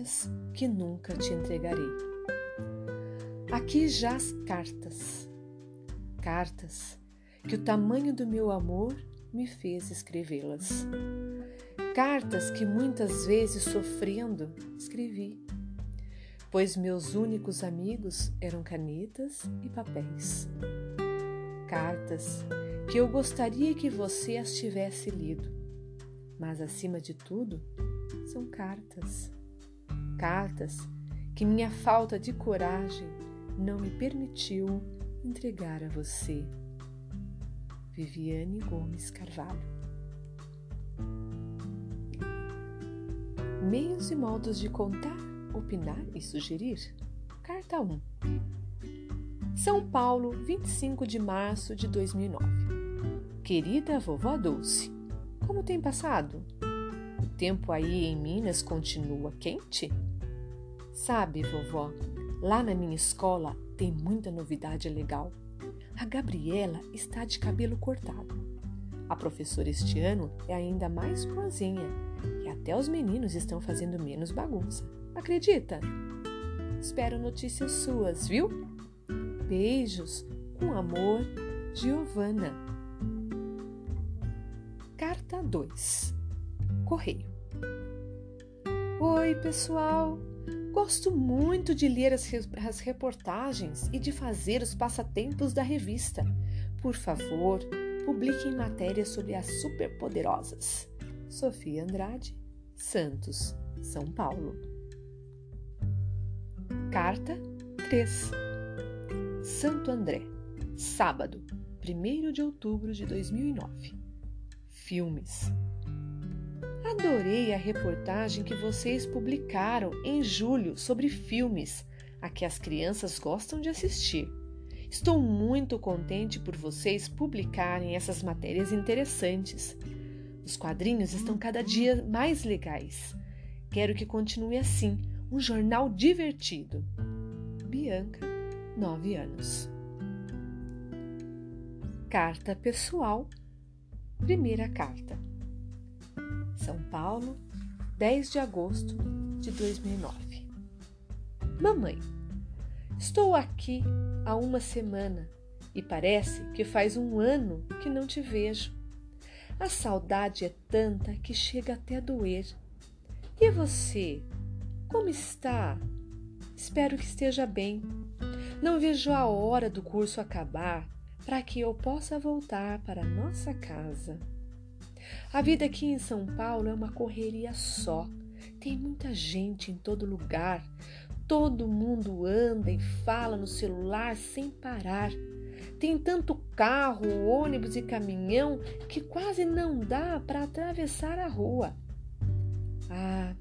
cartas que nunca te entregarei. Aqui já as cartas, cartas que o tamanho do meu amor me fez escrevê-las. Cartas que muitas vezes sofrendo escrevi, pois meus únicos amigos eram canetas e papéis. Cartas que eu gostaria que você as tivesse lido, mas acima de tudo, são cartas. Cartas que minha falta de coragem não me permitiu entregar a você. Viviane Gomes Carvalho. Meios e modos de contar, opinar e sugerir. Carta 1. São Paulo, 25 de março de 2009. Querida vovó Dulce, como tem passado? O tempo aí em Minas continua quente? Sabe, vovó, lá na minha escola tem muita novidade legal. A Gabriela está de cabelo cortado. A professora este ano é ainda mais boazinha e até os meninos estão fazendo menos bagunça. Acredita? Espero notícias suas, viu? Beijos, com amor, Giovana. Carta 2 Correio Oi, pessoal! Gosto muito de ler as, as reportagens e de fazer os passatempos da revista. Por favor, publiquem matérias sobre as superpoderosas. Sofia Andrade, Santos, São Paulo. Carta 3 Santo André, sábado, 1 de outubro de 2009. Filmes. Adorei a reportagem que vocês publicaram em julho sobre filmes a que as crianças gostam de assistir. Estou muito contente por vocês publicarem essas matérias interessantes. Os quadrinhos estão cada dia mais legais. Quero que continue assim, um jornal divertido. Bianca, 9 anos. Carta pessoal. Primeira carta. São Paulo, 10 de agosto de 2009. Mamãe, estou aqui há uma semana e parece que faz um ano que não te vejo. A saudade é tanta que chega até a doer. E você? Como está? Espero que esteja bem. Não vejo a hora do curso acabar para que eu possa voltar para nossa casa. A vida aqui em São Paulo é uma correria só. Tem muita gente em todo lugar. Todo mundo anda e fala no celular sem parar. Tem tanto carro, ônibus e caminhão que quase não dá para atravessar a rua. Ah,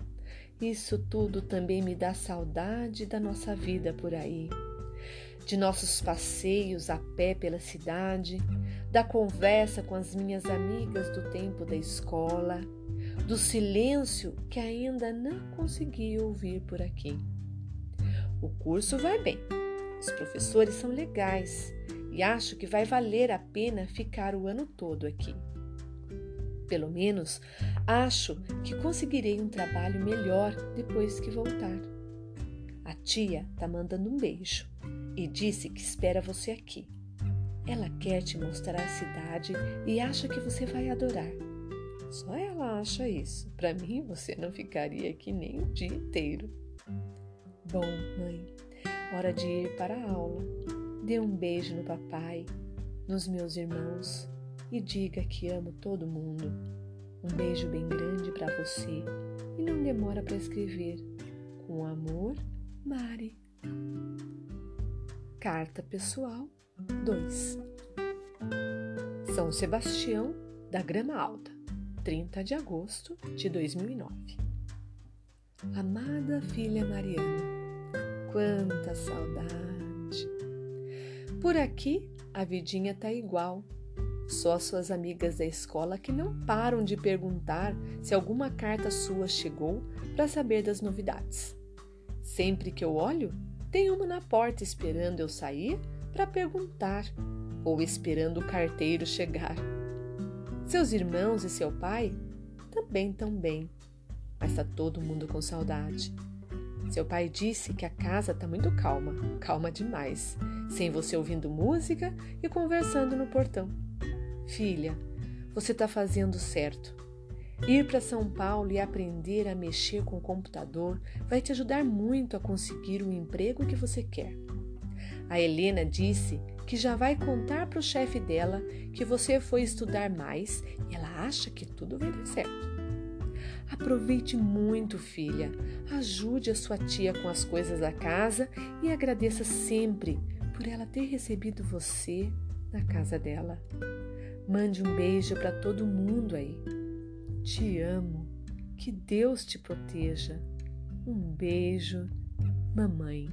isso tudo também me dá saudade da nossa vida por aí de nossos passeios a pé pela cidade, da conversa com as minhas amigas do tempo da escola, do silêncio que ainda não consegui ouvir por aqui. O curso vai bem, os professores são legais e acho que vai valer a pena ficar o ano todo aqui. Pelo menos acho que conseguirei um trabalho melhor depois que voltar. A tia tá mandando um beijo e disse que espera você aqui. Ela quer te mostrar a cidade e acha que você vai adorar. Só ela acha isso. Para mim, você não ficaria aqui nem o dia inteiro. Bom, mãe, hora de ir para a aula. Dê um beijo no papai, nos meus irmãos e diga que amo todo mundo. Um beijo bem grande para você e não demora para escrever. Com amor, Mari. Carta Pessoal 2 São Sebastião da Grama Alta, 30 de agosto de 2009 Amada filha Mariana, quanta saudade! Por aqui a vidinha tá igual, só suas amigas da escola que não param de perguntar se alguma carta sua chegou para saber das novidades. Sempre que eu olho, tem uma na porta esperando eu sair para perguntar ou esperando o carteiro chegar. Seus irmãos e seu pai também estão bem, mas está todo mundo com saudade. Seu pai disse que a casa está muito calma, calma demais, sem você ouvindo música e conversando no portão. Filha, você está fazendo certo. Ir para São Paulo e aprender a mexer com o computador vai te ajudar muito a conseguir o emprego que você quer. A Helena disse que já vai contar para o chefe dela que você foi estudar mais e ela acha que tudo vai dar certo. Aproveite muito, filha. Ajude a sua tia com as coisas da casa e agradeça sempre por ela ter recebido você na casa dela. Mande um beijo para todo mundo aí. Te amo. Que Deus te proteja. Um beijo, mamãe.